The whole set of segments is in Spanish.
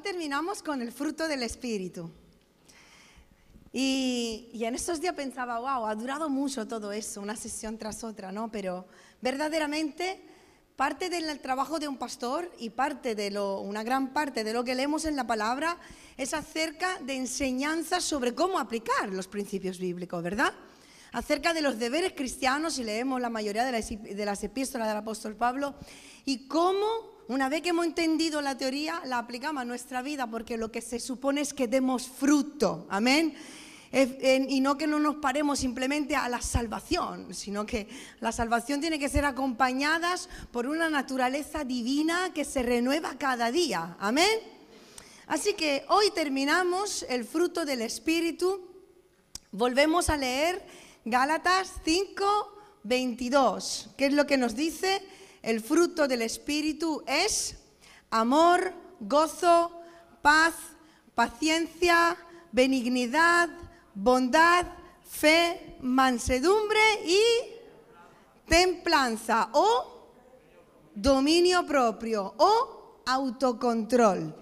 Hoy terminamos con el fruto del Espíritu. Y, en estos días pensaba, wow, ha durado mucho todo eso, una sesión tras otra, ¿no? Pero verdaderamente parte del trabajo de un pastor y parte de lo, una gran parte de lo que leemos en la palabra es acerca de enseñanzas sobre cómo aplicar los principios bíblicos, ¿verdad? Acerca de los deberes cristianos, y leemos la mayoría de las, de las epístolas del apóstol Pablo, y cómo una vez que hemos entendido la teoría, la aplicamos a nuestra vida porque lo que se supone es que demos fruto. Amén. Y no que no nos paremos simplemente a la salvación, sino que la salvación tiene que ser acompañada por una naturaleza divina que se renueva cada día. Amén. Así que hoy terminamos el fruto del Espíritu. Volvemos a leer Gálatas 5, 22. ¿Qué es lo que nos dice? El fruto del Espíritu es amor, gozo, paz, paciencia, benignidad, bondad, fe, mansedumbre y templanza o dominio propio o autocontrol.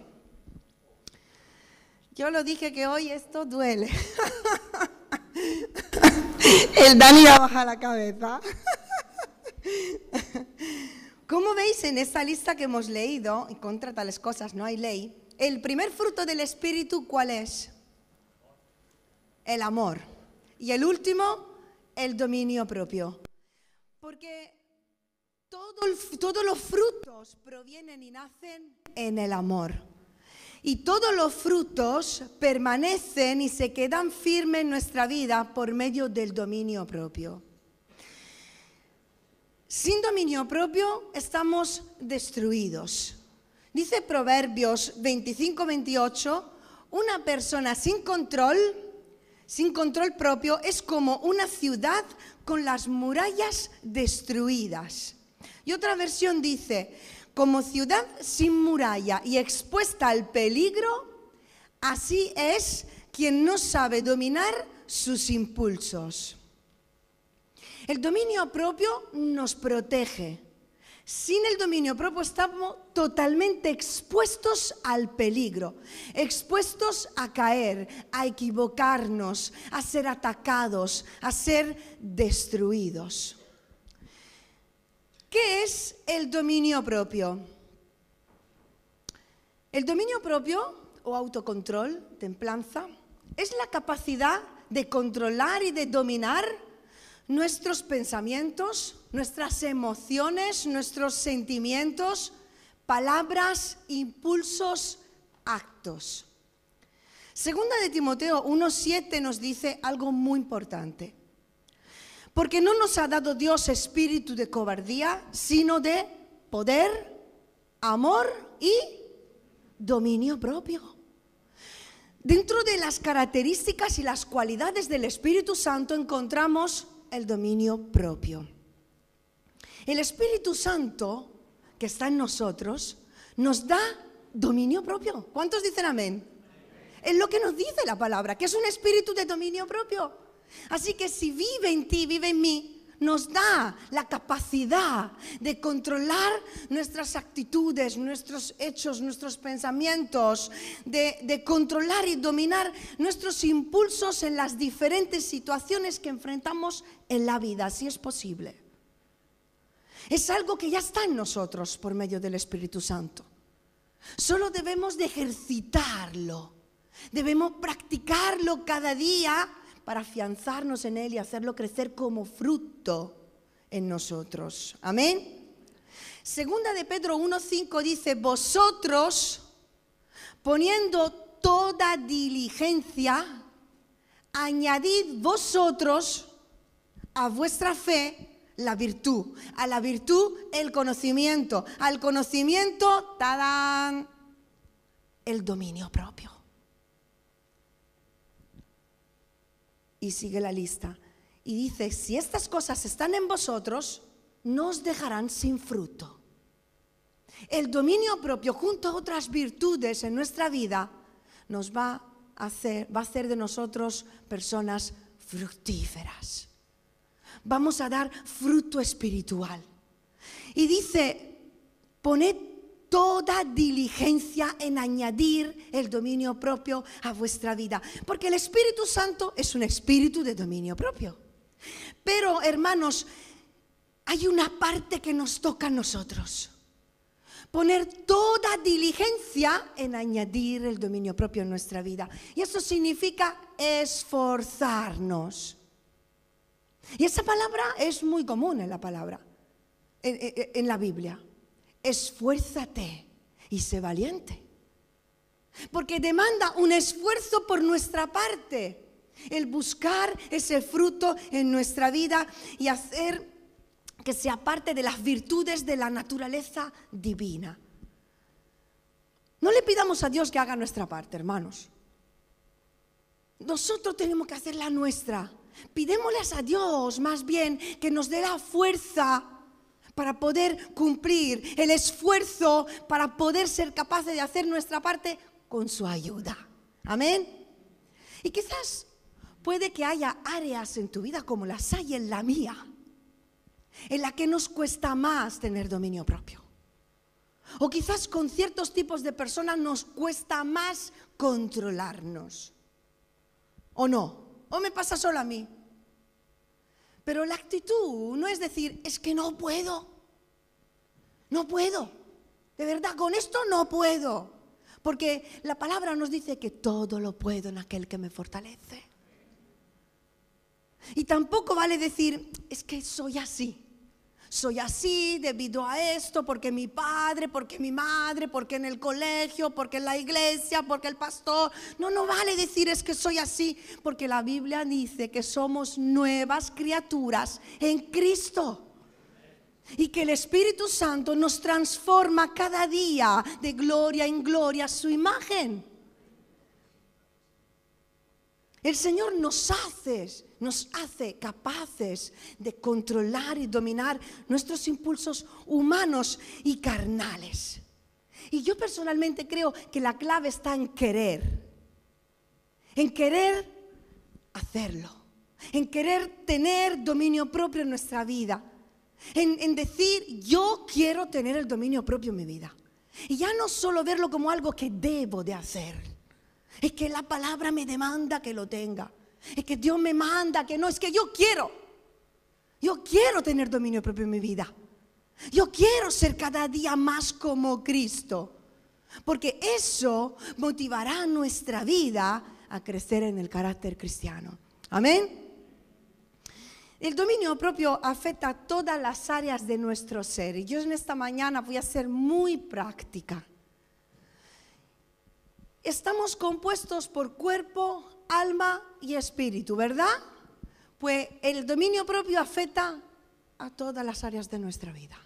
Yo lo dije que hoy esto duele. El Dani va a bajar la cabeza. Como veis en esta lista que hemos leído, y contra tales cosas no hay ley, el primer fruto del Espíritu, ¿cuál es? El amor. Y el último, el dominio propio. Porque todos los frutos provienen y nacen en el amor. Y todos los frutos permanecen y se quedan firmes en nuestra vida por medio del dominio propio. Sin dominio propio estamos destruidos. Dice Proverbios 25-28, una persona sin control, sin control propio, es como una ciudad con las murallas destruidas. Y otra versión dice, como ciudad sin muralla y expuesta al peligro, así es quien no sabe dominar sus impulsos. El dominio propio nos protege. Sin el dominio propio estamos totalmente expuestos al peligro, expuestos a caer, a equivocarnos, a ser atacados, a ser destruidos. ¿Qué es el dominio propio? El dominio propio o autocontrol, templanza, es la capacidad de controlar y de dominar nuestros pensamientos, nuestras emociones, nuestros sentimientos, palabras, impulsos, actos. Segunda de Timoteo 1.7 nos dice algo muy importante. Porque no nos ha dado Dios espíritu de cobardía, sino de poder, amor y dominio propio. Dentro de las características y las cualidades del Espíritu Santo encontramos el dominio propio. El Espíritu Santo que está en nosotros nos da dominio propio. ¿Cuántos dicen amén? Es lo que nos dice la palabra, que es un espíritu de dominio propio. Así que si vive en ti, vive en mí, nos da la capacidad de controlar nuestras actitudes, nuestros hechos, nuestros pensamientos, de, controlar y dominar nuestros impulsos en las diferentes situaciones que enfrentamos en la vida, si es posible. Es algo que ya está en nosotros por medio del Espíritu Santo. Solo debemos de ejercitarlo, debemos practicarlo cada día para afianzarnos en Él y hacerlo crecer como fruto en nosotros. Amén. Segunda de Pedro 1.5 dice, vosotros poniendo toda diligencia, añadid vosotros a vuestra fe la virtud, a la virtud el conocimiento, al conocimiento, ¡tadán! el dominio propio. Y sigue la lista. Y dice, si estas cosas están en vosotros, no os dejarán sin fruto. El dominio propio junto a otras virtudes en nuestra vida nos va a hacer, va a hacer de nosotros personas fructíferas. Vamos a dar fruto espiritual. Y dice, poned toda diligencia en añadir el dominio propio a vuestra vida. Porque el Espíritu Santo es un espíritu de dominio propio. Pero, hermanos, hay una parte que nos toca a nosotros. Poner toda diligencia en añadir el dominio propio en nuestra vida. Y eso significa esforzarnos. Y esa palabra es muy común en la palabra, en, la Biblia. Esfuérzate y sé valiente. Porque demanda un esfuerzo por nuestra parte. El buscar ese fruto en nuestra vida y hacer que sea parte de las virtudes de la naturaleza divina. No le pidamos a Dios que haga nuestra parte, hermanos. Nosotros tenemos que hacer la nuestra. Pidémosles a Dios más bien que nos dé la fuerza para poder cumplir, el esfuerzo para poder ser capaces de hacer nuestra parte con su ayuda. Amén. Y quizás puede que haya áreas en tu vida como las hay en la mía, en la que nos cuesta más tener dominio propio. O quizás con ciertos tipos de personas nos cuesta más controlarnos. ¿O no? ¿O me pasa solo a mí? Pero la actitud no es decir, es que no puedo. No puedo. De verdad, con esto no puedo. Porque la palabra nos dice que todo lo puedo en aquel que me fortalece. Y tampoco vale decir, es que soy así soy así debido a esto, porque mi padre, porque mi madre, porque en el colegio, porque en la iglesia, porque el pastor. No, no vale decir es que soy así, porque la Biblia dice que somos nuevas criaturas en Cristo. Y que el Espíritu Santo nos transforma cada día de gloria en gloria a su imagen. El Señor nos hace, nos hace capaces de controlar y dominar nuestros impulsos humanos y carnales. Y yo personalmente creo que la clave está en querer, en querer hacerlo, en querer tener dominio propio en nuestra vida, en, decir yo quiero tener el dominio propio en mi vida. Y ya no solo verlo como algo que debo de hacer es que la palabra me demanda que lo tenga. Es que Dios me manda que no. Es que yo quiero. Yo quiero tener dominio propio en mi vida. Yo quiero ser cada día más como Cristo. Porque eso motivará nuestra vida a crecer en el carácter cristiano. Amén. El dominio propio afecta todas las áreas de nuestro ser. Y yo en esta mañana voy a ser muy práctica estamos compuestos por cuerpo, alma y espíritu, ¿verdad? Pues el dominio propio afecta a todas las áreas de nuestra vida.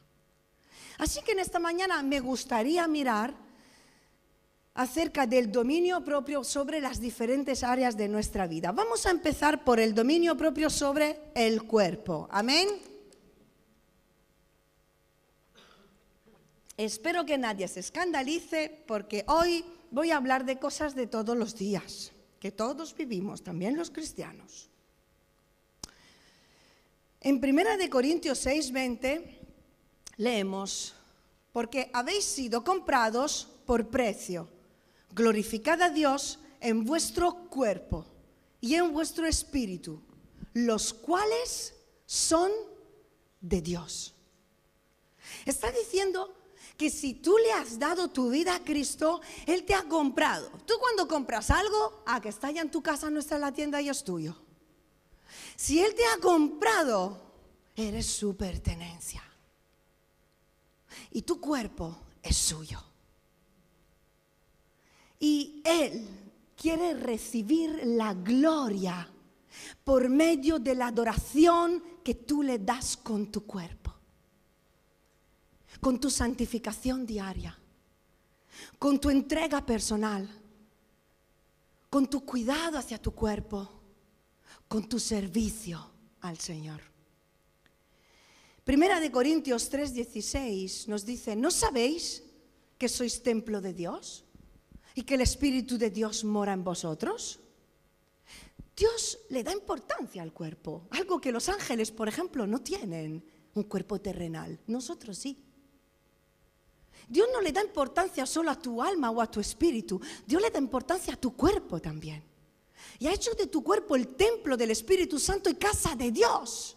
Así que en esta mañana me gustaría mirar acerca del dominio propio sobre las diferentes áreas de nuestra vida. Vamos a empezar por el dominio propio sobre el cuerpo. Amén. Espero que nadie se escandalice porque hoy voy a hablar de cosas de todos los días, que todos vivimos, también los cristianos. En 1 de Corintios 6:20 leemos, porque habéis sido comprados por precio. Glorificad a Dios en vuestro cuerpo y en vuestro espíritu, los cuales son de Dios. Está diciendo que si tú le has dado tu vida a Cristo, Él te ha comprado. Tú cuando compras algo, a que está ya en tu casa, no está en la tienda y es tuyo. Si Él te ha comprado, eres su pertenencia. Y tu cuerpo es suyo. Y Él quiere recibir la gloria por medio de la adoración que tú le das con tu cuerpo con tu santificación diaria, con tu entrega personal, con tu cuidado hacia tu cuerpo, con tu servicio al Señor. Primera de Corintios 3:16 nos dice, ¿no sabéis que sois templo de Dios y que el Espíritu de Dios mora en vosotros? Dios le da importancia al cuerpo, algo que los ángeles, por ejemplo, no tienen, un cuerpo terrenal, nosotros sí. Dios no le da importancia solo a tu alma o a tu espíritu, Dios le da importancia a tu cuerpo también. Y ha hecho de tu cuerpo el templo del Espíritu Santo y casa de Dios.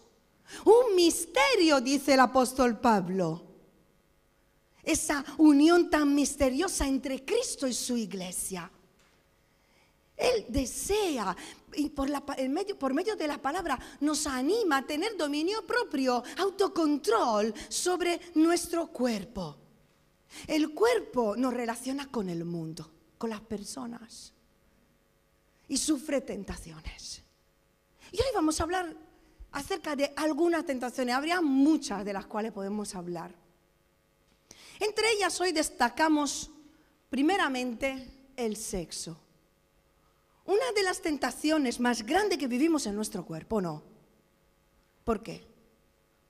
Un misterio, dice el apóstol Pablo. Esa unión tan misteriosa entre Cristo y su iglesia. Él desea, y por, medio, por medio de la palabra, nos anima a tener dominio propio, autocontrol sobre nuestro cuerpo. El cuerpo nos relaciona con el mundo, con las personas, y sufre tentaciones. Y hoy vamos a hablar acerca de algunas tentaciones. Habría muchas de las cuales podemos hablar. Entre ellas hoy destacamos primeramente el sexo. Una de las tentaciones más grandes que vivimos en nuestro cuerpo, ¿no? ¿Por qué?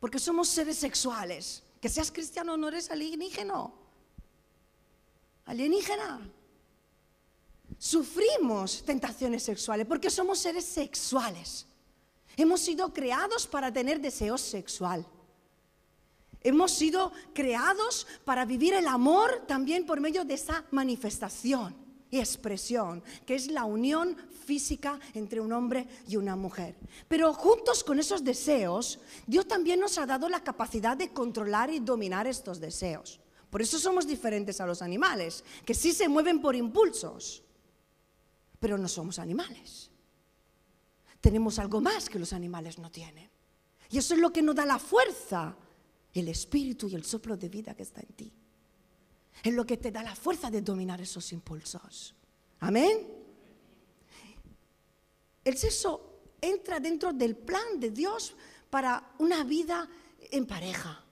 Porque somos seres sexuales. Que seas cristiano no eres alienígena. Alienígena. Sufrimos tentaciones sexuales porque somos seres sexuales. Hemos sido creados para tener deseo sexual. Hemos sido creados para vivir el amor también por medio de esa manifestación y expresión, que es la unión física entre un hombre y una mujer. Pero juntos con esos deseos, Dios también nos ha dado la capacidad de controlar y dominar estos deseos. Por eso somos diferentes a los animales, que sí se mueven por impulsos, pero no somos animales tenemos algo más que los animales no tienen. Y eso es lo que nos da la fuerza, el espíritu y el soplo de vida que está en ti. Es lo que te da la fuerza de dominar esos impulsos. Amén. El sexo entra dentro del plan de Dios para una vida en pareja.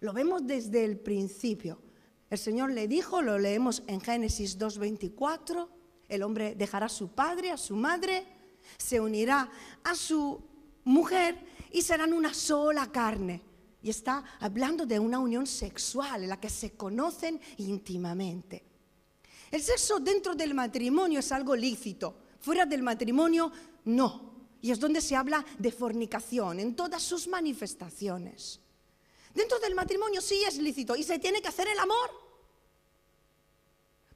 Lo vemos desde el principio. El Señor le dijo, lo leemos en Génesis 2.24, el hombre dejará a su padre, a su madre, se unirá a su mujer y serán una sola carne. Y está hablando de una unión sexual en la que se conocen íntimamente. El sexo dentro del matrimonio es algo lícito, fuera del matrimonio no. Y es donde se habla de fornicación en todas sus manifestaciones. Dentro del matrimonio sí es lícito y se tiene que hacer el amor.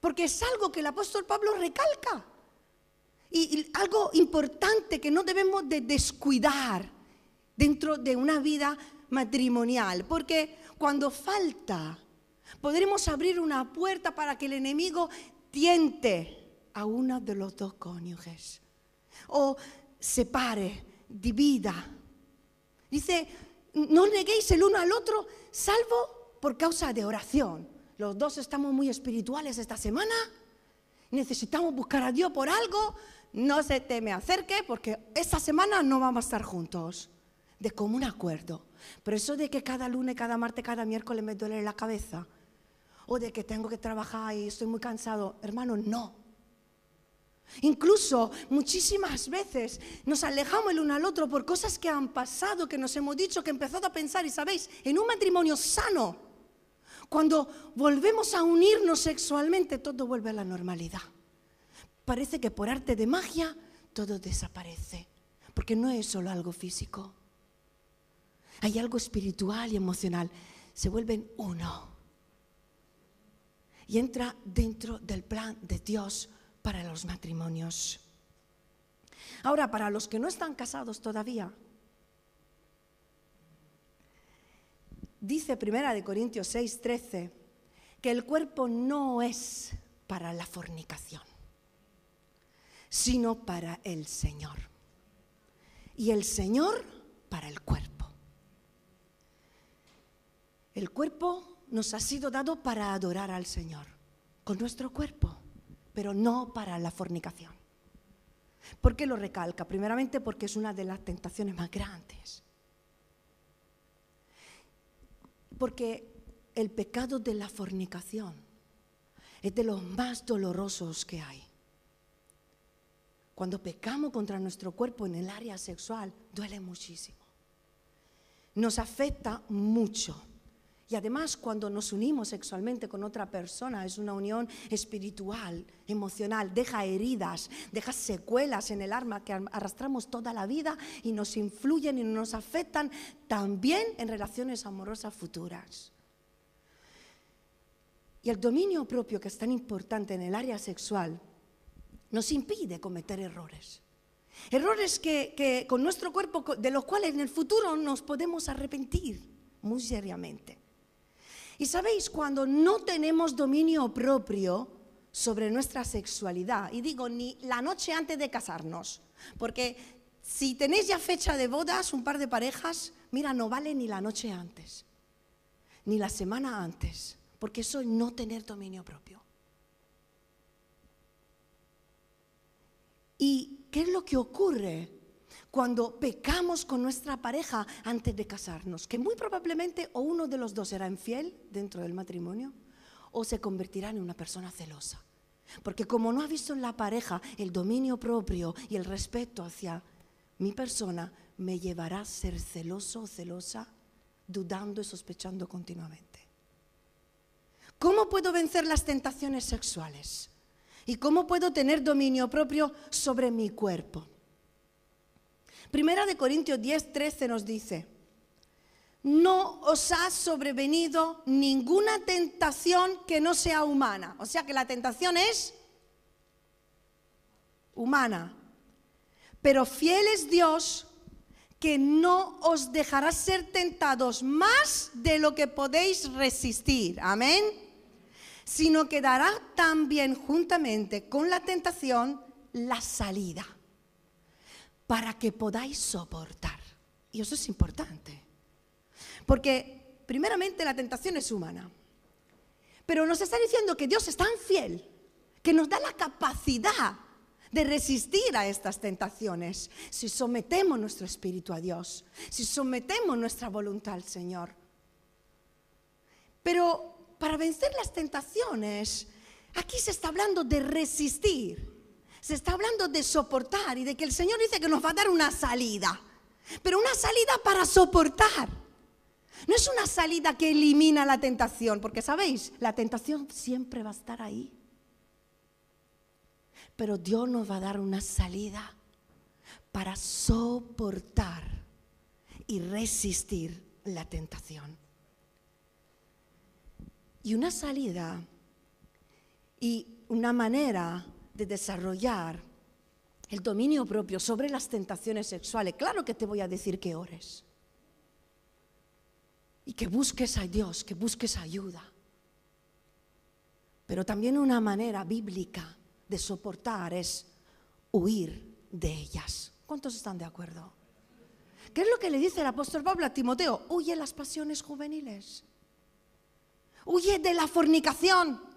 Porque es algo que el apóstol Pablo recalca. Y, algo importante que no debemos de descuidar dentro de una vida matrimonial, porque cuando falta, podremos abrir una puerta para que el enemigo tiente a uno de los dos cónyuges o separe, divida. Dice, no neguéis el uno al otro, salvo por causa de oración. Los dos estamos muy espirituales esta semana, necesitamos buscar a Dios por algo, no se te me acerque porque esta semana no vamos a estar juntos. De común acuerdo. Pero eso de que cada lunes, cada martes, cada miércoles me duele la cabeza, o de que tengo que trabajar y estoy muy cansado, hermano, no. Incluso muchísimas veces nos alejamos el uno al otro por cosas que han pasado, que nos hemos dicho, que he empezado a pensar, y sabéis, en un matrimonio sano, cuando volvemos a unirnos sexualmente, todo vuelve a la normalidad parece que por arte de magia todo desaparece, porque no es solo algo físico. Hay algo espiritual y emocional. Se vuelven uno. Y entra dentro del plan de Dios para los matrimonios. Ahora, para los que no están casados todavía, dice Primera de Corintios 6, 13, que el cuerpo no es para la fornicación sino para el Señor. Y el Señor para el cuerpo. El cuerpo nos ha sido dado para adorar al Señor, con nuestro cuerpo, pero no para la fornicación. ¿Por qué lo recalca? Primeramente porque es una de las tentaciones más grandes. Porque el pecado de la fornicación es de los más dolorosos que hay. Cuando pecamos contra nuestro cuerpo en el área sexual, duele muchísimo. Nos afecta mucho. Y además cuando nos unimos sexualmente con otra persona es una unión espiritual, emocional, deja heridas, deja secuelas en el alma que arrastramos toda la vida y nos influyen y nos afectan también en relaciones amorosas futuras. Y el dominio propio, que es tan importante en el área sexual, nos impide cometer errores. Errores que, con nuestro cuerpo, de los cuales en el futuro nos podemos arrepentir muy seriamente. Y sabéis, cuando no tenemos dominio propio sobre nuestra sexualidad, y digo ni la noche antes de casarnos, porque si tenéis ya fecha de bodas, un par de parejas, mira, no vale ni la noche antes, ni la semana antes, porque eso es no tener dominio propio. ¿Y qué es lo que ocurre cuando pecamos con nuestra pareja antes de casarnos? Que muy probablemente o uno de los dos será infiel dentro del matrimonio o se convertirá en una persona celosa. Porque como no ha visto en la pareja el dominio propio y el respeto hacia mi persona, me llevará a ser celoso o celosa, dudando y sospechando continuamente. ¿Cómo puedo vencer las tentaciones sexuales? ¿Y cómo puedo tener dominio propio sobre mi cuerpo? Primera de Corintios 10, 13 nos dice, no os ha sobrevenido ninguna tentación que no sea humana. O sea que la tentación es humana. Pero fiel es Dios que no os dejará ser tentados más de lo que podéis resistir. Amén. Sino que dará también juntamente con la tentación la salida para que podáis soportar. Y eso es importante. Porque primeramente la tentación es humana. Pero nos está diciendo que Dios es tan fiel que nos da la capacidad de resistir a estas tentaciones si sometemos nuestro espíritu a Dios, si sometemos nuestra voluntad al Señor. Pero para vencer las tentaciones, aquí se está hablando de resistir, se está hablando de soportar y de que el Señor dice que nos va a dar una salida, pero una salida para soportar. No es una salida que elimina la tentación, porque sabéis, la tentación siempre va a estar ahí. Pero Dios nos va a dar una salida para soportar y resistir la tentación. Y una salida y una manera de desarrollar el dominio propio sobre las tentaciones sexuales. Claro que te voy a decir que ores y que busques a Dios, que busques ayuda. Pero también una manera bíblica de soportar es huir de ellas. ¿Cuántos están de acuerdo? ¿Qué es lo que le dice el apóstol Pablo a Timoteo? Huye las pasiones juveniles. Huye de la fornicación.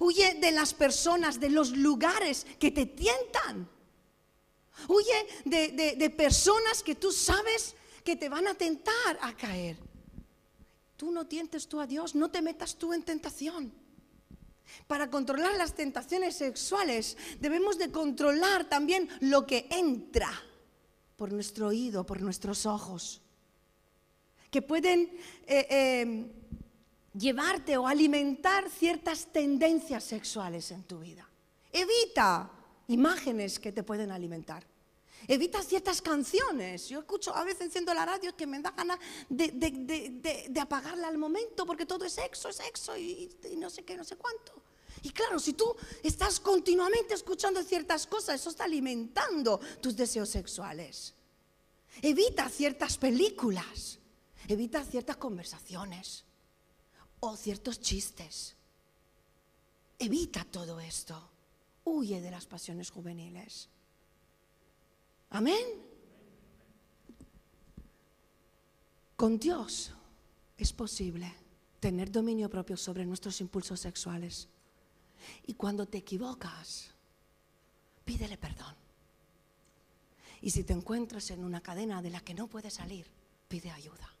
Huye de las personas, de los lugares que te tientan. Huye de, personas que tú sabes que te van a tentar a caer. Tú no tientes tú a Dios, no te metas tú en tentación. Para controlar las tentaciones sexuales debemos de controlar también lo que entra por nuestro oído, por nuestros ojos, que pueden eh, eh, llevarte o alimentar ciertas tendencias sexuales en tu vida. Evita imágenes que te pueden alimentar. Evita ciertas canciones. Yo escucho, a veces enciendo la radio que me da ganas de, apagarla al momento porque todo es sexo, es sexo y, y no sé qué, no sé cuánto. Y claro, si tú estás continuamente escuchando ciertas cosas, eso está alimentando tus deseos sexuales. Evita ciertas películas, evita ciertas conversaciones o ciertos chistes. Evita todo esto. Huye de las pasiones juveniles. Amén. Con Dios es posible tener dominio propio sobre nuestros impulsos sexuales. Y cuando te equivocas, pídele perdón. Y si te encuentras en una cadena de la que no puedes salir, pide ayuda.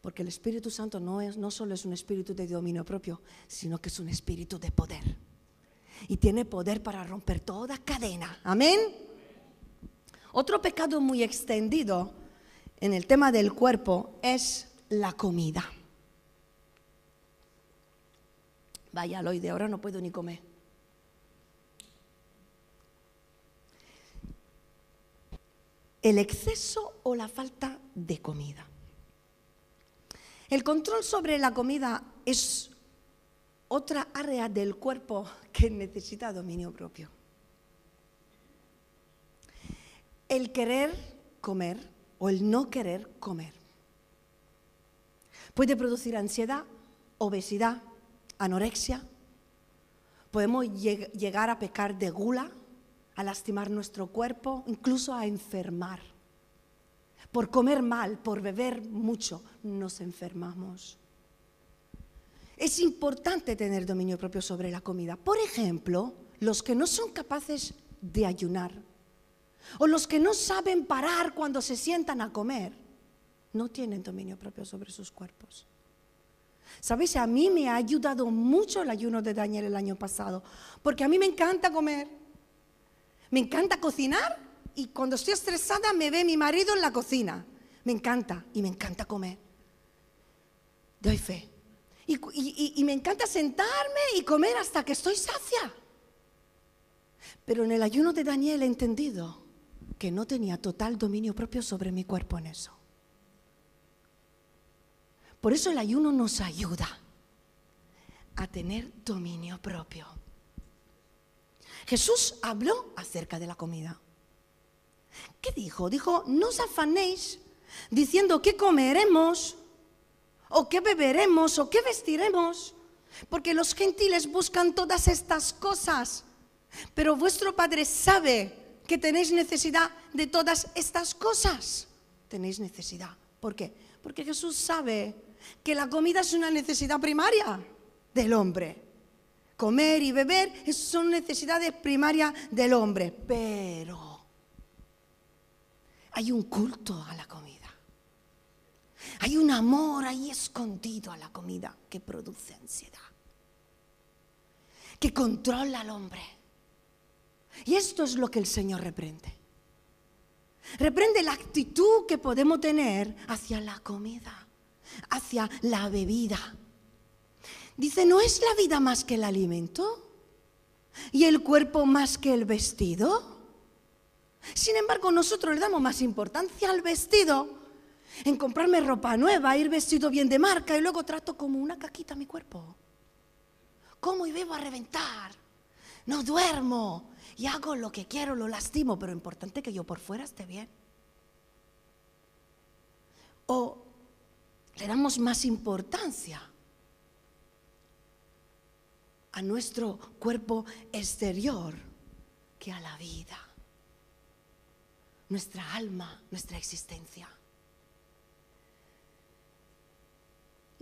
Porque el Espíritu Santo no, es, no solo es un espíritu de dominio propio, sino que es un espíritu de poder. Y tiene poder para romper toda cadena. Amén. Otro pecado muy extendido en el tema del cuerpo es la comida. Vaya, hoy de ahora no puedo ni comer. El exceso o la falta de comida. El control sobre la comida es otra área del cuerpo que necesita dominio propio. El querer comer o el no querer comer puede producir ansiedad, obesidad, anorexia. Podemos llegar a pecar de gula, a lastimar nuestro cuerpo, incluso a enfermar. Por comer mal, por beber mucho, nos enfermamos. Es importante tener dominio propio sobre la comida. Por ejemplo, los que no son capaces de ayunar o los que no saben parar cuando se sientan a comer, no tienen dominio propio sobre sus cuerpos. ¿Sabéis? A mí me ha ayudado mucho el ayuno de Daniel el año pasado, porque a mí me encanta comer, me encanta cocinar y cuando estoy estresada me ve mi marido en la cocina. Me encanta y me encanta comer. Doy fe. Y, me encanta sentarme y comer hasta que estoy sacia. Pero en el ayuno de Daniel he entendido que no tenía total dominio propio sobre mi cuerpo en eso. Por eso el ayuno nos ayuda a tener dominio propio. Jesús habló acerca de la comida. ¿Qué dijo? Dijo, no os afanéis diciendo qué comeremos, o qué beberemos, o qué vestiremos, porque los gentiles buscan todas estas cosas, pero vuestro Padre sabe que tenéis necesidad de todas estas cosas. Tenéis necesidad. ¿Por qué? Porque Jesús sabe que la comida es una necesidad primaria del hombre. Comer y beber son necesidades primarias del hombre, pero hay un culto a la comida. Hay un amor ahí escondido a la comida que produce ansiedad, que controla al hombre. Y esto es lo que el Señor reprende. Reprende la actitud que podemos tener hacia la comida, hacia la bebida. Dice, ¿no es la vida más que el alimento? ¿Y el cuerpo más que el vestido? Sin embargo, nosotros le damos más importancia al vestido en comprarme ropa nueva, ir vestido bien de marca y luego trato como una caquita mi cuerpo. Como y bebo a reventar. No duermo y hago lo que quiero, lo lastimo, pero importante que yo por fuera esté bien. O le damos más importancia a nuestro cuerpo exterior que a la vida, nuestra alma, nuestra existencia.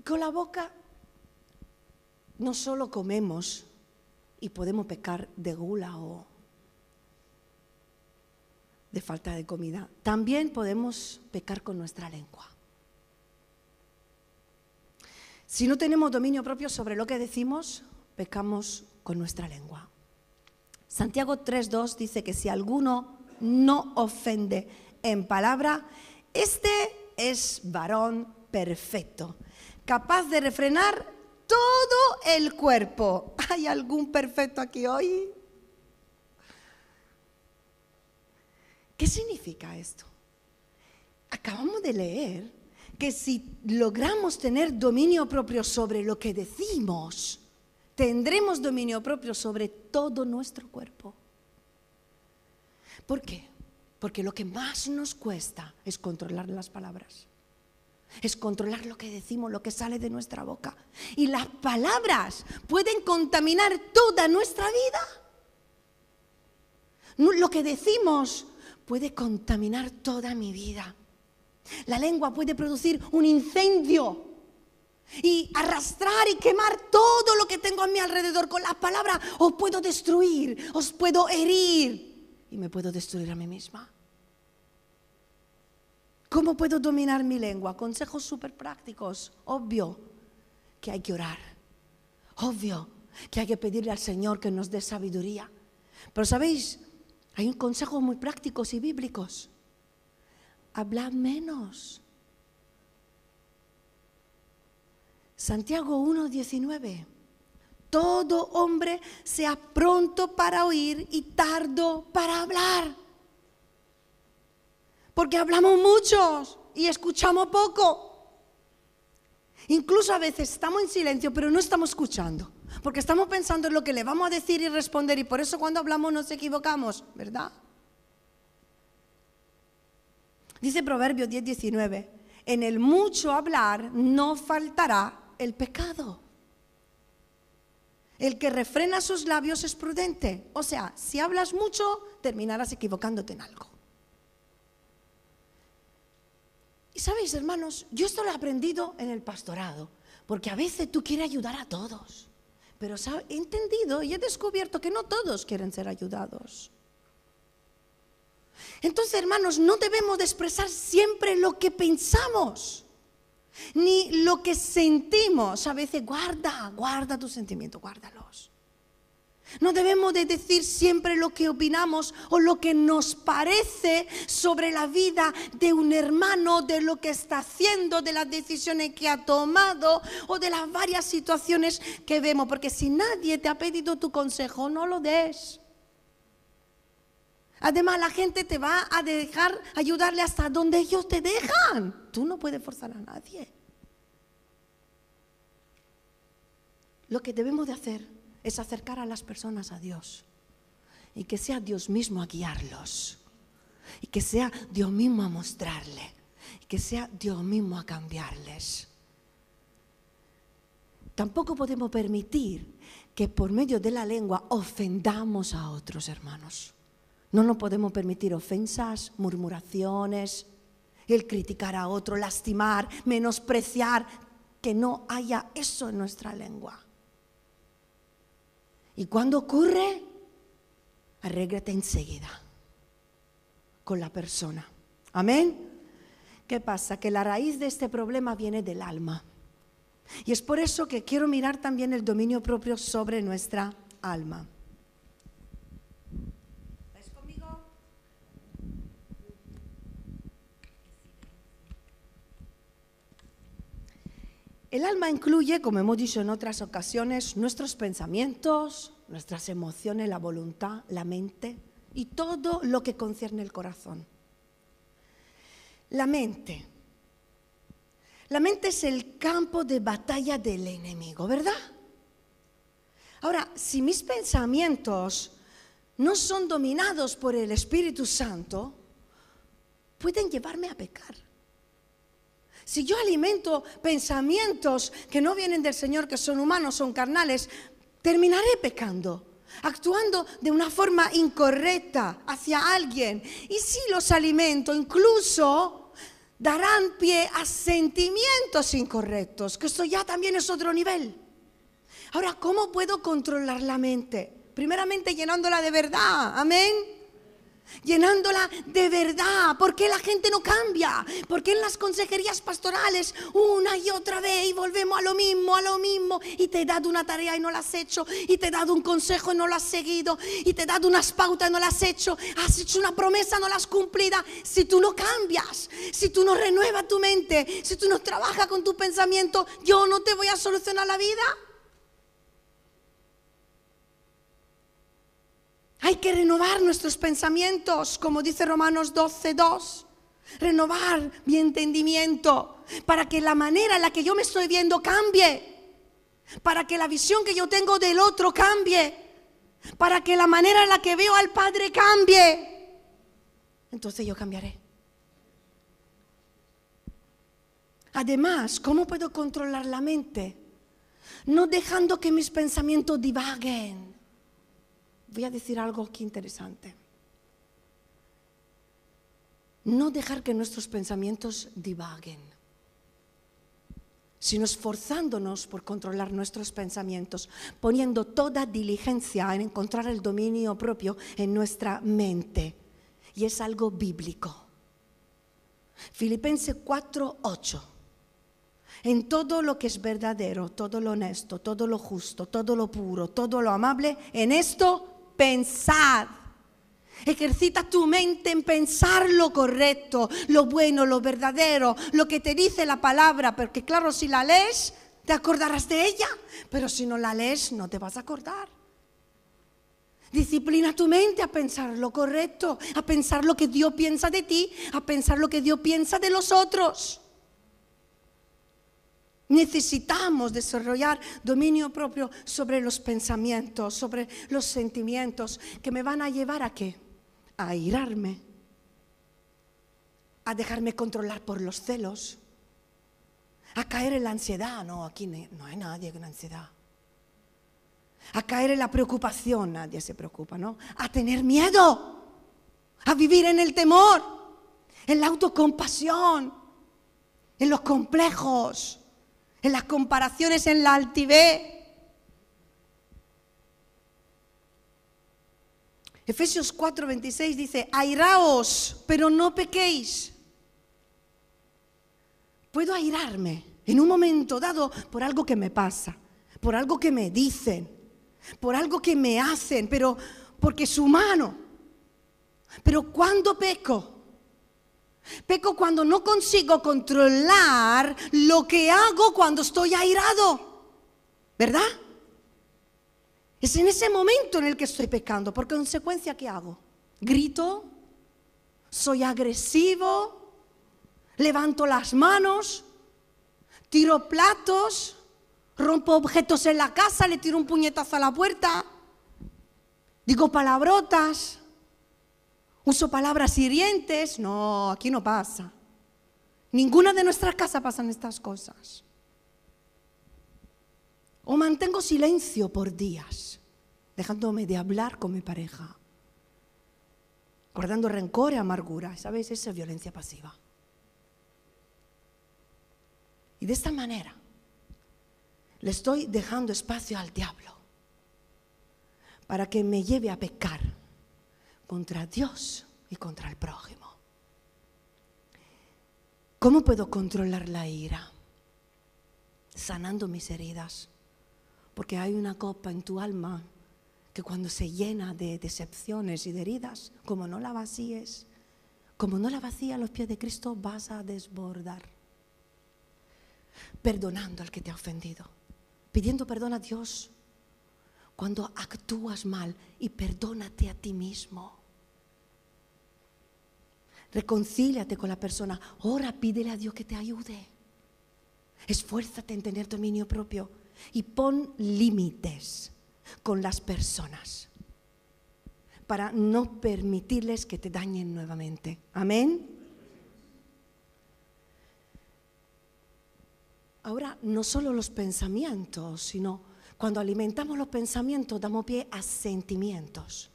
Con la boca no solo comemos y podemos pecar de gula o de falta de comida, también podemos pecar con nuestra lengua. Si no tenemos dominio propio sobre lo que decimos, pecamos con nuestra lengua. Santiago 3.2 dice que si alguno no ofende en palabra, este es varón perfecto, capaz de refrenar todo el cuerpo. ¿Hay algún perfecto aquí hoy? ¿Qué significa esto? Acabamos de leer que si logramos tener dominio propio sobre lo que decimos, tendremos dominio propio sobre todo nuestro cuerpo. ¿Por qué? Porque lo que más nos cuesta es controlar las palabras es controlar lo que decimos, lo que sale de nuestra boca. Y las palabras pueden contaminar toda nuestra vida. Lo que decimos puede contaminar toda mi vida. La lengua puede producir un incendio y arrastrar y quemar todo lo que tengo a mi alrededor. Con las palabras os puedo destruir, os puedo herir me puedo destruir a mí misma. ¿Cómo puedo dominar mi lengua? Consejos súper prácticos. Obvio que hay que orar. Obvio que hay que pedirle al Señor que nos dé sabiduría. Pero sabéis, hay un consejo muy prácticos y bíblicos. Hablad menos. Santiago 1.19. Todo hombre sea pronto para oír y tardo para hablar porque hablamos muchos y escuchamos poco. Incluso a veces estamos en silencio, pero no estamos escuchando. porque estamos pensando en lo que le vamos a decir y responder y por eso cuando hablamos nos equivocamos, ¿verdad? Dice Proverbios 10, 19, en el mucho hablar no faltará el pecado. El que refrena sus labios es prudente. O sea, si hablas mucho, terminarás equivocándote en algo. Y sabéis, hermanos, yo esto lo he aprendido en el pastorado, porque a veces tú quieres ayudar a todos, pero he entendido y he descubierto que no todos quieren ser ayudados. Entonces, hermanos, no debemos de expresar siempre lo que pensamos, ni lo que sentimos. A veces guarda, guarda tus sentimientos, guárdalos. No debemos de decir siempre lo que opinamos o lo que nos parece sobre la vida de un hermano, de lo que está haciendo, de las decisiones que ha tomado o de las varias situaciones que vemos. Porque si nadie te ha pedido tu consejo, no lo des. Además, la gente te va a dejar ayudarle hasta donde ellos te dejan. Tú no puedes forzar a nadie. Lo que debemos de hacer es acercar a las personas a Dios y que sea Dios mismo a guiarlos y que sea Dios mismo a mostrarle y que sea Dios mismo a cambiarles. Tampoco podemos permitir que por medio de la lengua ofendamos a otros hermanos. No nos podemos permitir ofensas, murmuraciones, el criticar a otro, lastimar, menospreciar, que no haya eso en nuestra lengua. Y cuando ocurre, arréglate enseguida con la persona. Amén. ¿Qué pasa? Que la raíz de este problema viene del alma. Y es por eso que quiero mirar también el dominio propio sobre nuestra alma. El alma incluye, como hemos dicho en otras ocasiones, nuestros pensamientos, nuestras emociones, la voluntad, la mente y todo lo que concierne el corazón. La mente. La mente es el campo de batalla del enemigo, ¿verdad? Ahora, si mis pensamientos no son dominados por el Espíritu Santo, pueden llevarme a pecar. Si yo alimento pensamientos que no vienen del Señor, que son humanos, son carnales, terminaré pecando, actuando de una forma incorrecta hacia alguien. Y si los alimento, incluso darán pie a sentimientos incorrectos, que esto ya también es otro nivel. Ahora, ¿cómo puedo controlar la mente? Primeramente llenándola de verdad, amén llenándola de verdad. ¿Por qué la gente no cambia? ¿Por qué en las consejerías pastorales una y otra vez y volvemos a lo mismo, a lo mismo? Y te he dado una tarea y no la has hecho, y te he dado un consejo y no lo has seguido, y te he dado unas pautas y no las has hecho, has hecho una promesa, no la has cumplida. Si tú no cambias, si tú no renuevas tu mente, si tú no trabajas con tu pensamiento, yo no te voy a solucionar la vida. Hay que renovar nuestros pensamientos, como dice Romanos 12, 2. Renovar mi entendimiento para que la manera en la que yo me estoy viendo cambie. Para que la visión que yo tengo del otro cambie. Para que la manera en la que veo al Padre cambie. Entonces yo cambiaré. Además, ¿cómo puedo controlar la mente? No dejando que mis pensamientos divaguen voy a decir algo aquí interesante. No dejar que nuestros pensamientos divaguen, sino esforzándonos por controlar nuestros pensamientos, poniendo toda diligencia en encontrar el dominio propio en nuestra mente. Y es algo bíblico. Filipenses 4:8. En todo lo que es verdadero, todo lo honesto, todo lo justo, todo lo puro, todo lo amable, en esto pensar. Ejercita tu mente en pensar lo correcto, lo bueno, lo verdadero, lo que te dice la palabra, porque claro, si la lees, te acordarás de ella, pero si no la lees, no te vas a acordar. Disciplina tu mente a pensar lo correcto, a pensar lo que Dios piensa de ti, a pensar lo que Dios piensa de los otros. Necesitamos desarrollar dominio propio sobre los pensamientos, sobre los sentimientos que me van a llevar a qué? A irarme, a dejarme controlar por los celos, a caer en la ansiedad. No, aquí no hay nadie con ansiedad. A caer en la preocupación, nadie se preocupa, ¿no? A tener miedo, a vivir en el temor, en la autocompasión, en los complejos, en las comparaciones, en la altivez. Efesios 4:26 dice, airaos, pero no pequéis. Puedo airarme en un momento dado por algo que me pasa, por algo que me dicen, por algo que me hacen, pero porque es humano. Pero cuando peco, peco cuando no consigo controlar lo que hago cuando estoy airado, ¿verdad? Es en ese momento en el que estoy pecando. Por consecuencia, ¿qué hago? Grito, soy agresivo, levanto las manos, tiro platos, rompo objetos en la casa, le tiro un puñetazo a la puerta, digo palabrotas, uso palabras hirientes. No, aquí no pasa. Ninguna de nuestras casas pasan estas cosas. O mantengo silencio por días, dejándome de hablar con mi pareja, guardando rencor y amargura. ¿Sabes? Esa es violencia pasiva. Y de esta manera le estoy dejando espacio al diablo para que me lleve a pecar contra Dios y contra el prójimo. ¿Cómo puedo controlar la ira? Sanando mis heridas. Porque hay una copa en tu alma que cuando se llena de decepciones y de heridas, como no la vacíes, como no la vacía a los pies de Cristo, vas a desbordar perdonando al que te ha ofendido, pidiendo perdón a Dios cuando actúas mal y perdónate a ti mismo. Reconcíliate con la persona, ora, pídele a Dios que te ayude. Esfuérzate en tener dominio propio y pon límites con las personas para no permitirles que te dañen nuevamente. Amén. Ahora, no solo los pensamientos, sino cuando alimentamos los pensamientos, damos pie a sentimientos.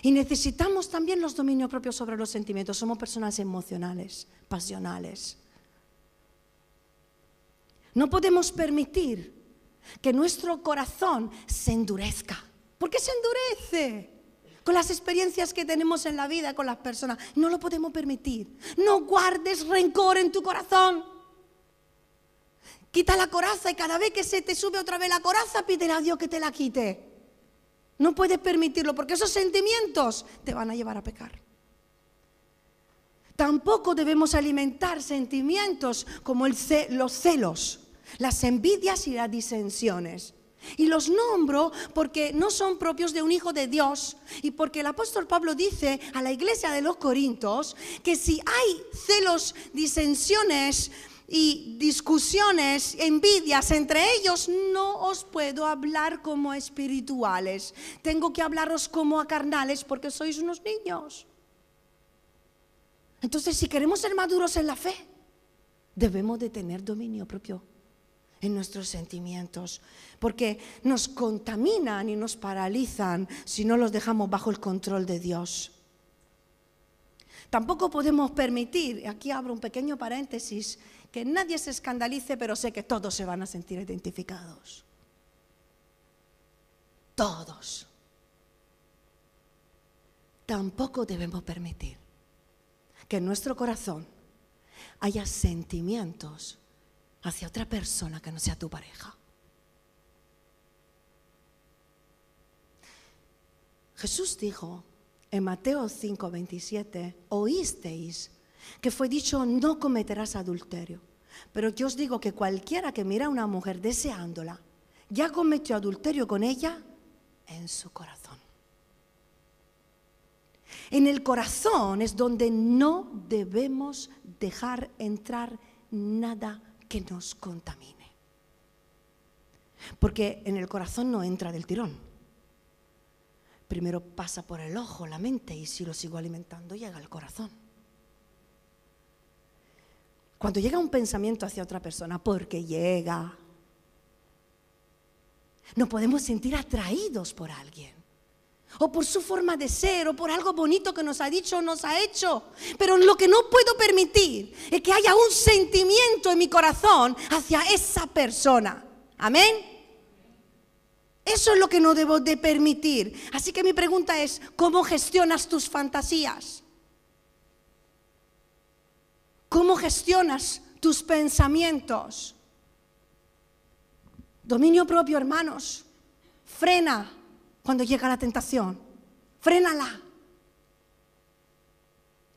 Y necesitamos también los dominios propios sobre los sentimientos. Somos personas emocionales, pasionales. No podemos permitir que nuestro corazón se endurezca. ¿Por qué se endurece? Con las experiencias que tenemos en la vida con las personas. No lo podemos permitir. No guardes rencor en tu corazón. Quita la coraza y cada vez que se te sube otra vez la coraza, pídele a Dios que te la quite. No puedes permitirlo porque esos sentimientos te van a llevar a pecar. Tampoco debemos alimentar sentimientos como los celos, las envidias y las disensiones. Y los nombro porque no son propios de un hijo de Dios y porque el apóstol Pablo dice a la iglesia de los Corintios que si hay celos, disensiones, y discusiones, envidias entre ellos, no os puedo hablar como espirituales. Tengo que hablaros como a carnales porque sois unos niños. Entonces, si queremos ser maduros en la fe, debemos de tener dominio propio en nuestros sentimientos, porque nos contaminan y nos paralizan si no los dejamos bajo el control de Dios. Tampoco podemos permitir, aquí abro un pequeño paréntesis, que nadie se escandalice, pero sé que todos se van a sentir identificados. Todos. Tampoco debemos permitir que en nuestro corazón haya sentimientos hacia otra persona que no sea tu pareja. Jesús dijo en Mateo 5, 27, oísteis que fue dicho, no cometerás adulterio. Pero yo os digo que cualquiera que mira a una mujer deseándola, ya cometió adulterio con ella en su corazón. En el corazón es donde no debemos dejar entrar nada que nos contamine. Porque en el corazón no entra del tirón. Primero pasa por el ojo, la mente, y si lo sigo alimentando llega al corazón. Cuando llega un pensamiento hacia otra persona, porque llega, no podemos sentir atraídos por alguien o por su forma de ser, o por algo bonito que nos ha dicho o nos ha hecho. Pero lo que no puedo permitir es que haya un sentimiento en mi corazón hacia esa persona. Amén. Eso es lo que no debo de permitir. Así que mi pregunta es, ¿cómo gestionas tus fantasías? ¿Cómo gestionas tus pensamientos? Dominio propio, hermanos. Frena cuando llega la tentación. Frénala.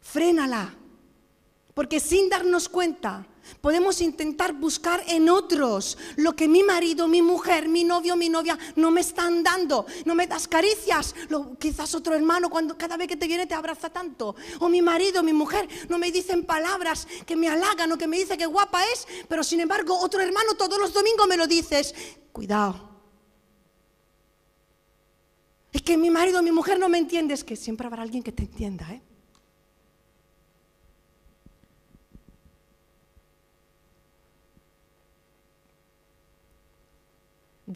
Frénala. Porque sin darnos cuenta, podemos intentar buscar en otros lo que mi marido, mi mujer, mi novio, mi novia no me están dando. No me das caricias. quizás otro hermano cuando cada vez que te viene te abraza tanto. O mi marido, mi mujer no me dicen palabras que me halagan o que me dice que guapa es, pero sin embargo otro hermano todos los domingos me lo dices. Cuidado es que mi marido, mi mujer no me entiende, es que siempre habrá alguien que te entienda. ¿eh?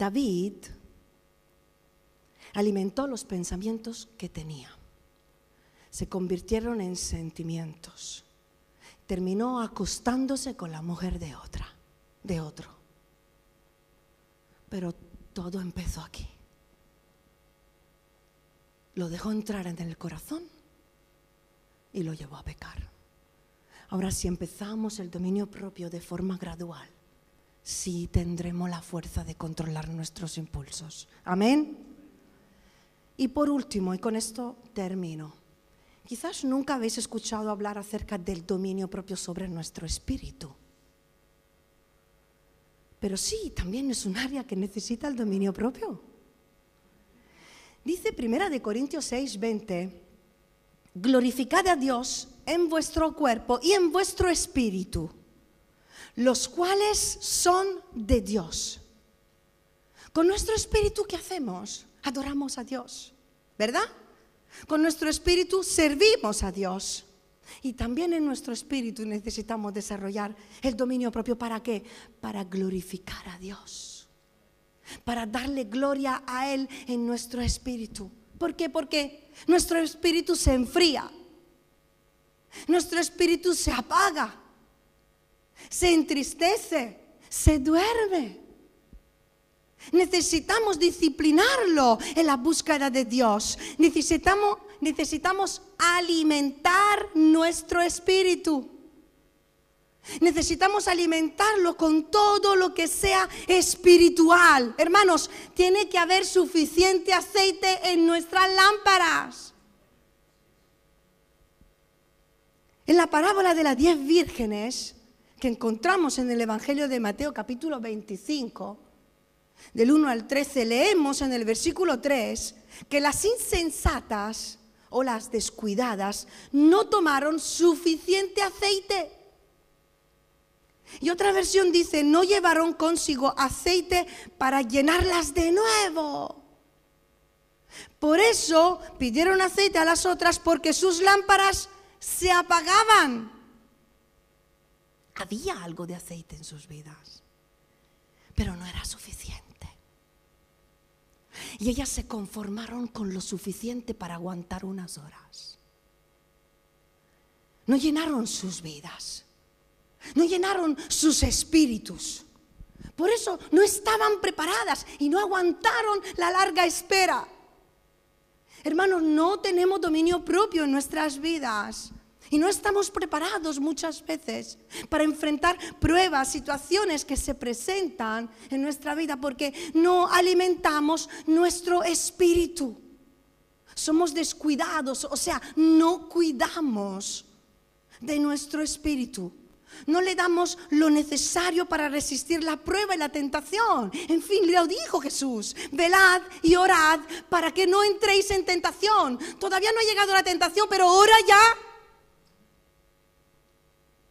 David alimentó los pensamientos que tenía. Se convirtieron en sentimientos. Terminó acostándose con la mujer de otra, de otro. Pero todo empezó aquí lo dejó entrar en el corazón y lo llevó a pecar. Ahora si empezamos el dominio propio de forma gradual, sí tendremos la fuerza de controlar nuestros impulsos. Amén. Y por último, y con esto termino, quizás nunca habéis escuchado hablar acerca del dominio propio sobre nuestro espíritu. Pero sí, también es un área que necesita el dominio propio. Dice Primera de Corintios 6, 20, glorificad a Dios en vuestro cuerpo y en vuestro espíritu, los cuales son de Dios. Con nuestro espíritu, ¿qué hacemos? Adoramos a Dios, ¿verdad? Con nuestro espíritu servimos a Dios. Y también en nuestro espíritu necesitamos desarrollar el dominio propio. ¿Para qué? Para glorificar a Dios para darle gloria a Él en nuestro espíritu. ¿Por qué? Porque nuestro espíritu se enfría, nuestro espíritu se apaga, se entristece, se duerme. Necesitamos disciplinarlo en la búsqueda de Dios. Necesitamos, necesitamos alimentar nuestro espíritu. Necesitamos alimentarlo con todo lo que sea espiritual. Hermanos, tiene que haber suficiente aceite en nuestras lámparas. En la parábola de las diez vírgenes que encontramos en el Evangelio de Mateo capítulo 25, del 1 al 13, leemos en el versículo 3 que las insensatas o las descuidadas no tomaron suficiente aceite. Y otra versión dice, no llevaron consigo aceite para llenarlas de nuevo. Por eso pidieron aceite a las otras porque sus lámparas se apagaban. Había algo de aceite en sus vidas, pero no era suficiente. Y ellas se conformaron con lo suficiente para aguantar unas horas. No llenaron sus vidas no llenaron sus espíritus. Por eso no estaban preparadas y no aguantaron la larga espera. Hermanos, no tenemos dominio propio en nuestras vidas. Y no estamos preparados muchas veces para enfrentar pruebas, situaciones que se presentan en nuestra vida porque no alimentamos nuestro espíritu. Somos descuidados, o sea, no cuidamos de nuestro espíritu. No le damos lo necesario para resistir la prueba y la tentación. En fin, lo dijo Jesús. Velad y orad para que no entréis en tentación. Todavía no ha llegado la tentación, pero ora ya.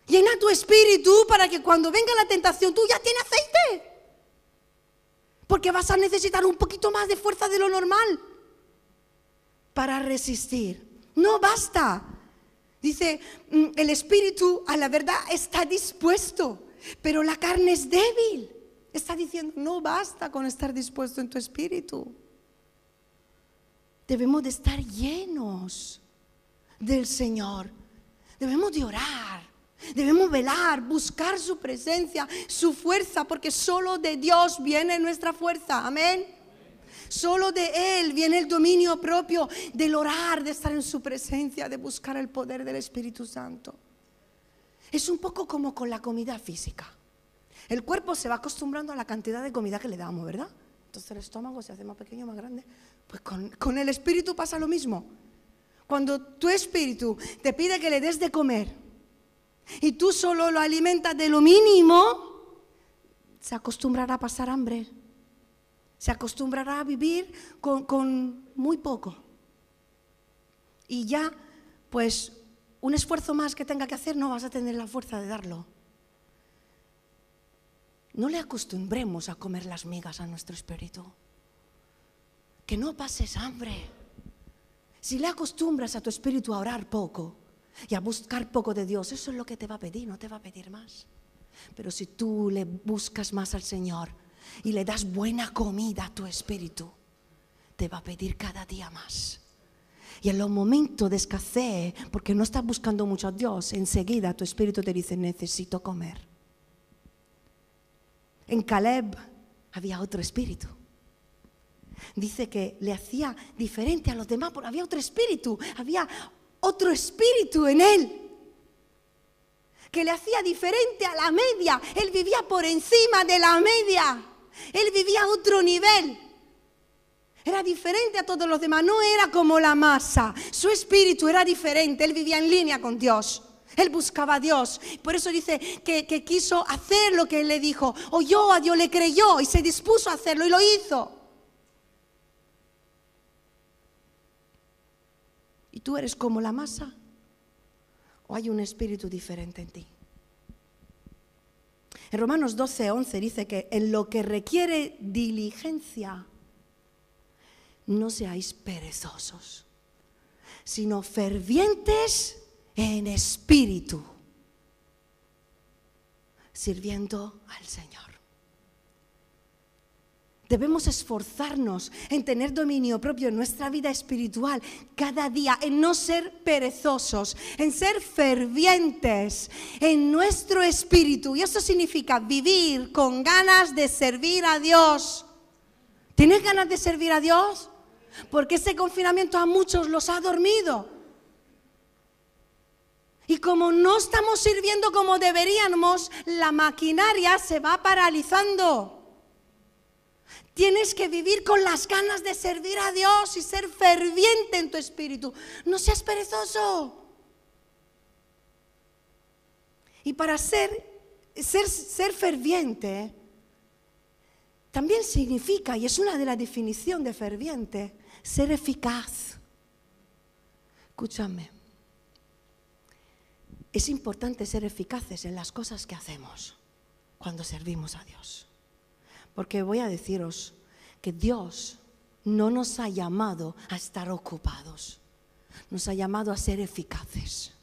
Llena tu espíritu para que cuando venga la tentación tú ya tienes aceite. Porque vas a necesitar un poquito más de fuerza de lo normal para resistir. No basta. Dice, mm, el espíritu a la verdad está dispuesto, pero la carne es débil. Está diciendo, no basta con estar dispuesto en tu espíritu. Debemos de estar llenos del Señor. Debemos de orar. Debemos velar, buscar su presencia, su fuerza, porque solo de Dios viene nuestra fuerza. Amén. Solo de Él viene el dominio propio del orar, de estar en su presencia, de buscar el poder del Espíritu Santo. Es un poco como con la comida física. El cuerpo se va acostumbrando a la cantidad de comida que le damos, ¿verdad? Entonces el estómago se hace más pequeño, más grande. Pues con, con el espíritu pasa lo mismo. Cuando tu espíritu te pide que le des de comer y tú solo lo alimentas de lo mínimo, se acostumbrará a pasar hambre. Se acostumbrará a vivir con, muy poco. Y ya, pues, un esfuerzo más que tenga que hacer no vas a tener la fuerza de darlo. No le acostumbremos a comer las migas a nuestro espíritu. Que no pases hambre. Si le acostumbras a tu espíritu a orar poco y a buscar poco de Dios, eso es lo que te va a pedir, no te va a pedir más. Pero si tú le buscas más al Señor y le das buena comida a tu espíritu, te va a pedir cada día más. Y en los momentos de escasez, porque no estás buscando mucho a Dios, enseguida tu espíritu te dice, necesito comer. En Caleb había otro espíritu dice que le hacía diferente a los demás, porque había otro espíritu, había otro espíritu en él que le hacía diferente a la media. Él vivía por encima de la media. Él vivía a otro nivel. Era diferente a todos los demás, no era como la masa. Su espíritu era diferente, él vivía en línea con Dios. Él buscaba a Dios. Por eso dice que, quiso hacer lo que él le dijo. Oyó a Dios, le creyó y se dispuso a hacerlo y lo hizo. ¿Y tú eres como la masa? ¿O hay un espíritu diferente en ti? En Romanos 12, 11 dice que en lo que requiere diligencia, no seáis perezosos, sino fervientes en espíritu, sirviendo al Señor. Debemos esforzarnos en tener dominio propio en nuestra vida espiritual cada día, en no ser perezosos, en ser fervientes en nuestro espíritu. Y eso significa vivir con ganas de servir a Dios. ¿Tienes ganas de servir a Dios? Porque ese confinamiento a muchos los ha dormido. Y como no estamos sirviendo como deberíamos, la maquinaria se va paralizando. Tienes que vivir con las ganas de servir a Dios y ser ferviente en tu espíritu. No seas perezoso. Y para ser, ser, ser ferviente también significa, y es una de las definiciones de ferviente, ser eficaz. Escúchame. Es importante ser eficaces en las cosas que hacemos cuando servimos a Dios. Porque voy a deciros que Dios no nos ha llamado a estar ocupados, nos ha llamado a ser eficaces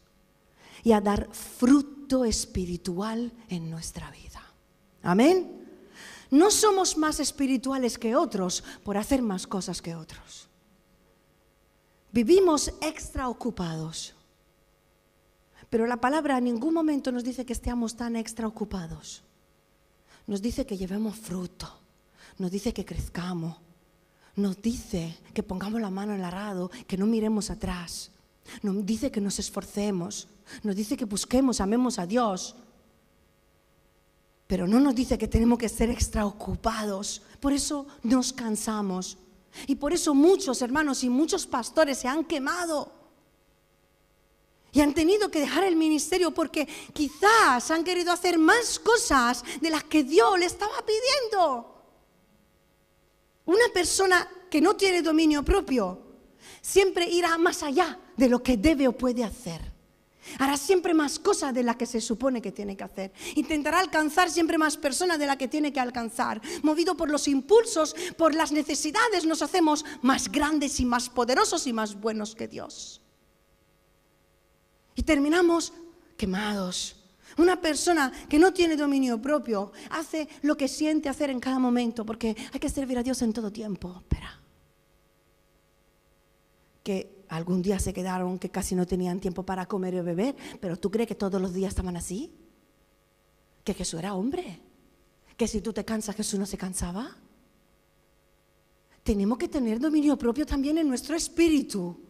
y a dar fruto espiritual en nuestra vida. Amén. No somos más espirituales que otros por hacer más cosas que otros. Vivimos extra ocupados. Pero la palabra en ningún momento nos dice que estemos tan extra ocupados nos dice que llevemos fruto, nos dice que crezcamos, nos dice que pongamos la mano en el arado, que no miremos atrás, nos dice que nos esforcemos, nos dice que busquemos, amemos a Dios. Pero no nos dice que tenemos que ser extraocupados. Por eso nos cansamos. Y por eso muchos hermanos y muchos pastores se han quemado. Y han tenido que dejar el ministerio porque quizás han querido hacer más cosas de las que Dios le estaba pidiendo. Una persona que no tiene dominio propio siempre irá más allá de lo que debe o puede hacer. Hará siempre más cosas de las que se supone que tiene que hacer. Intentará alcanzar siempre más personas de las que tiene que alcanzar. Movido por los impulsos, por las necesidades, nos hacemos más grandes y más poderosos y más buenos que Dios. Y terminamos quemados. Una persona que no tiene dominio propio hace lo que siente hacer en cada momento, porque hay que servir a Dios en todo tiempo. Espera. Que algún día se quedaron que casi no tenían tiempo para comer y beber, pero ¿tú crees que todos los días estaban así? Que Jesús era hombre. Que si tú te cansas, Jesús no se cansaba. Tenemos que tener dominio propio también en nuestro espíritu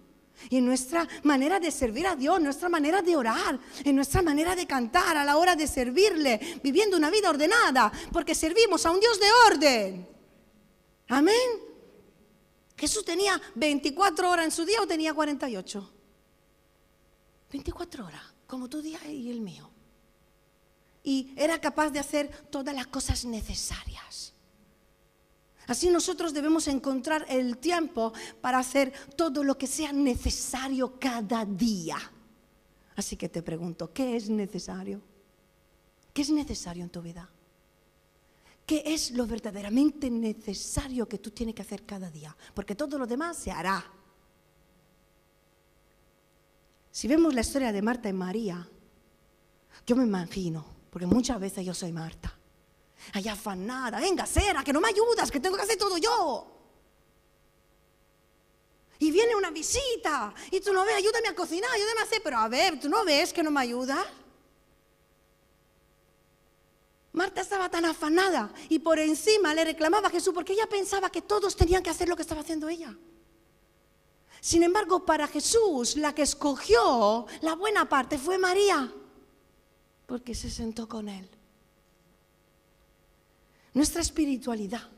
y en nuestra manera de servir a Dios, nuestra manera de orar, en nuestra manera de cantar a la hora de servirle, viviendo una vida ordenada, porque servimos a un Dios de orden. Amén. Jesús tenía 24 horas en su día o tenía 48. 24 horas, como tu día y el mío. Y era capaz de hacer todas las cosas necesarias. Así nosotros debemos encontrar el tiempo para hacer todo lo que sea necesario cada día. Así que te pregunto, ¿qué es necesario? ¿Qué es necesario en tu vida? ¿Qué es lo verdaderamente necesario que tú tienes que hacer cada día? Porque todo lo demás se hará. Si vemos la historia de Marta y María, yo me imagino, porque muchas veces yo soy Marta, allá afanada, venga, Sera, que no me ayudas, que tengo que hacer todo yo. Y viene una visita y tú no ves, ayúdame a cocinar, ayúdame a hacer, pero a ver, tú no ves que no me ayudas. Marta estaba tan afanada y por encima le reclamaba a Jesús porque ella pensaba que todos tenían que hacer lo que estaba haciendo ella. Sin embargo, para Jesús, la que escogió la buena parte fue María, porque se sentó con él. Nuestra espiritualidad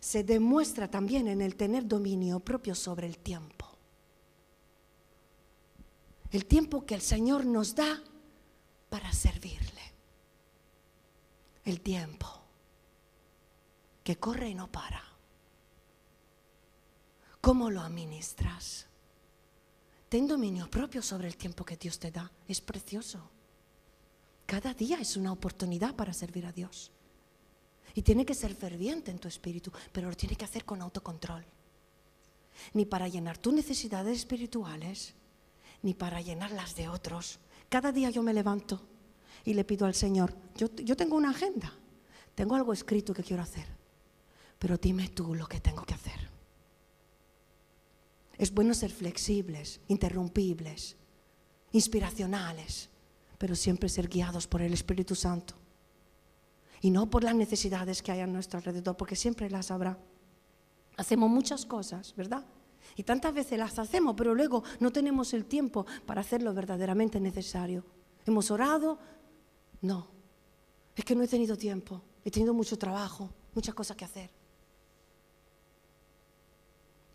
se demuestra también en el tener dominio propio sobre el tiempo. El tiempo que el Señor nos da para servirle el tiempo que corre y no para. ¿Cómo lo administras? Ten dominio propio sobre el tiempo que Dios te da. Es precioso. Cada día es una oportunidad para servir a Dios. Y tiene que ser ferviente en tu espíritu, pero lo tiene que hacer con autocontrol. Ni para llenar tus necesidades espirituales, ni para llenar las de otros. Cada día yo me levanto y le pido al Señor, yo, yo tengo una agenda, tengo algo escrito que quiero hacer, pero dime tú lo que tengo que hacer. Es bueno ser flexibles, interrumpibles, inspiracionales, pero siempre ser guiados por el Espíritu Santo. Y no por las necesidades que hay a nuestro alrededor, porque siempre las habrá. Hacemos muchas cosas, ¿verdad? Y tantas veces las hacemos, pero luego no tenemos el tiempo para hacer lo verdaderamente necesario. Hemos orado, no, es que no he tenido tiempo, he tenido mucho trabajo, muchas cosas que hacer.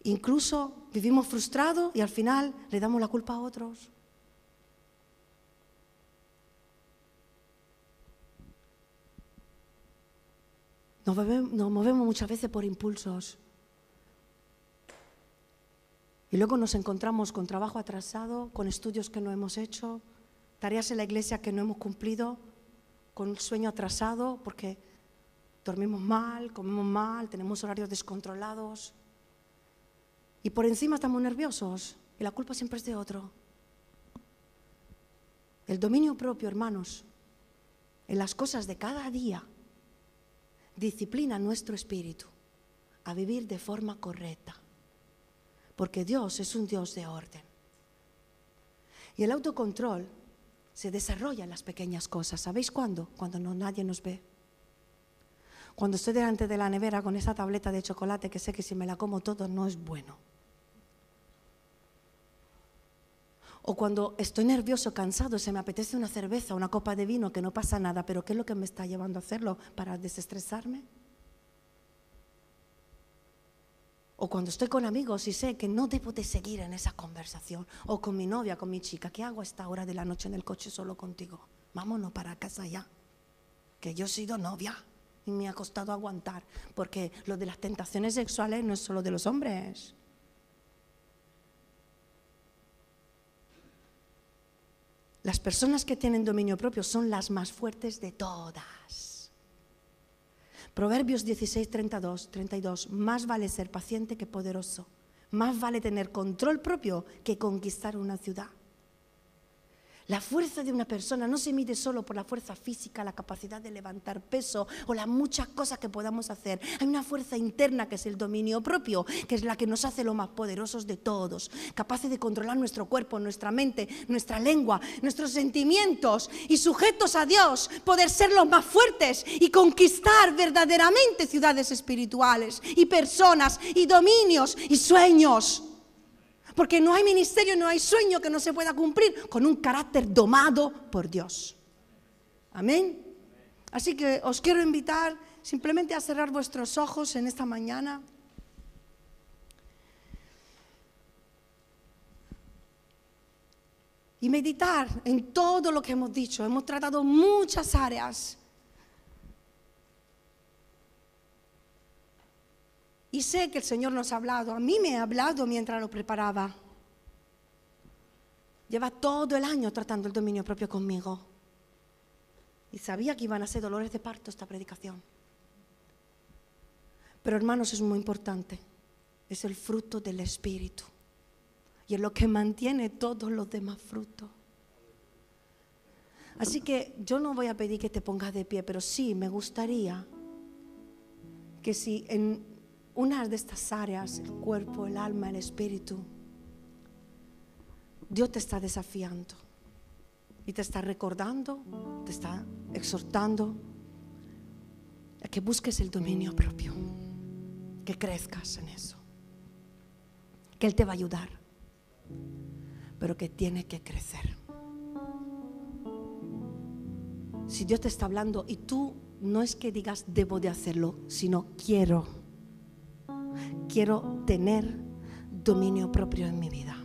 Incluso vivimos frustrados y al final le damos la culpa a otros. Nos movemos, muchas veces por impulsos. Y luego nos encontramos con trabajo atrasado, con estudios que no hemos hecho, tareas en la iglesia que no hemos cumplido, con un sueño atrasado porque dormimos mal, comemos mal, tenemos horarios descontrolados. Y por encima estamos nerviosos y la culpa siempre es de otro. El dominio propio, hermanos, en las cosas de cada día, disciplina nuestro espíritu a vivir de forma correcta. Porque Dios es un Dios de orden. Y el autocontrol se desarrolla en las pequeñas cosas. ¿Sabéis cuándo? Cuando no nadie nos ve. Cuando estoy delante de la nevera con esa tableta de chocolate que sé que si me la como todo no es bueno. O cuando estoy nervioso, cansado, se me apetece una cerveza, una copa de vino, que no pasa nada, pero ¿qué es lo que me está llevando a hacerlo? ¿Para desestresarme? O cuando estoy con amigos y sé que no debo de seguir en esa conversación. O con mi novia, con mi chica. ¿Qué hago a esta hora de la noche en el coche solo contigo? Vámonos para casa ya. Que yo he sido novia y me ha costado aguantar. Porque lo de las tentaciones sexuales no es solo de los hombres. Las personas que tienen dominio propio son las más fuertes de todas. Proverbios 16, 32, 32. Más vale ser paciente que poderoso. Más vale tener control propio que conquistar una ciudad. La fuerza de una persona no se mide solo por la fuerza física, la capacidad de levantar peso o las muchas cosas que podamos hacer. Hay una fuerza interna que es el dominio propio, que es la que nos hace lo más poderosos de todos, capaces de controlar nuestro cuerpo, nuestra mente, nuestra lengua, nuestros sentimientos y sujetos a Dios, poder ser los más fuertes y conquistar verdaderamente ciudades espirituales y personas y dominios y sueños. Porque no hay ministerio, no hay sueño que no se pueda cumplir con un carácter domado por Dios. Amén. Así que os quiero invitar simplemente a cerrar vuestros ojos en esta mañana. Y meditar en todo lo que hemos dicho. Hemos tratado muchas áreas Y sé que el Señor nos ha hablado, a mí me ha hablado mientras lo preparaba. Lleva todo el año tratando el dominio propio conmigo. Y sabía que iban a ser dolores de parto esta predicación. Pero hermanos, es muy importante. Es el fruto del Espíritu. Y es lo que mantiene todos los demás frutos. Así que yo no voy a pedir que te pongas de pie, pero sí me gustaría que si en una de estas áreas, el cuerpo, el alma, el espíritu, Dios te está desafiando y te está recordando, te está exhortando a que busques el dominio propio, que crezcas en eso, que Él te va a ayudar, pero que tiene que crecer. Si Dios te está hablando y tú no es que digas debo de hacerlo, sino quiero quiero tener dominio propio en mi vida.